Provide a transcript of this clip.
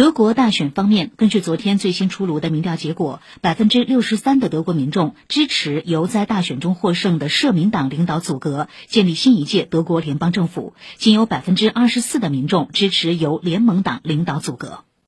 德国大选方面，根据昨天最新出炉的民调结果，百分之六十三的德国民众支持由在大选中获胜的社民党领导组阁建立新一届德国联邦政府，仅有百分之二十四的民众支持由联盟党领导组阁。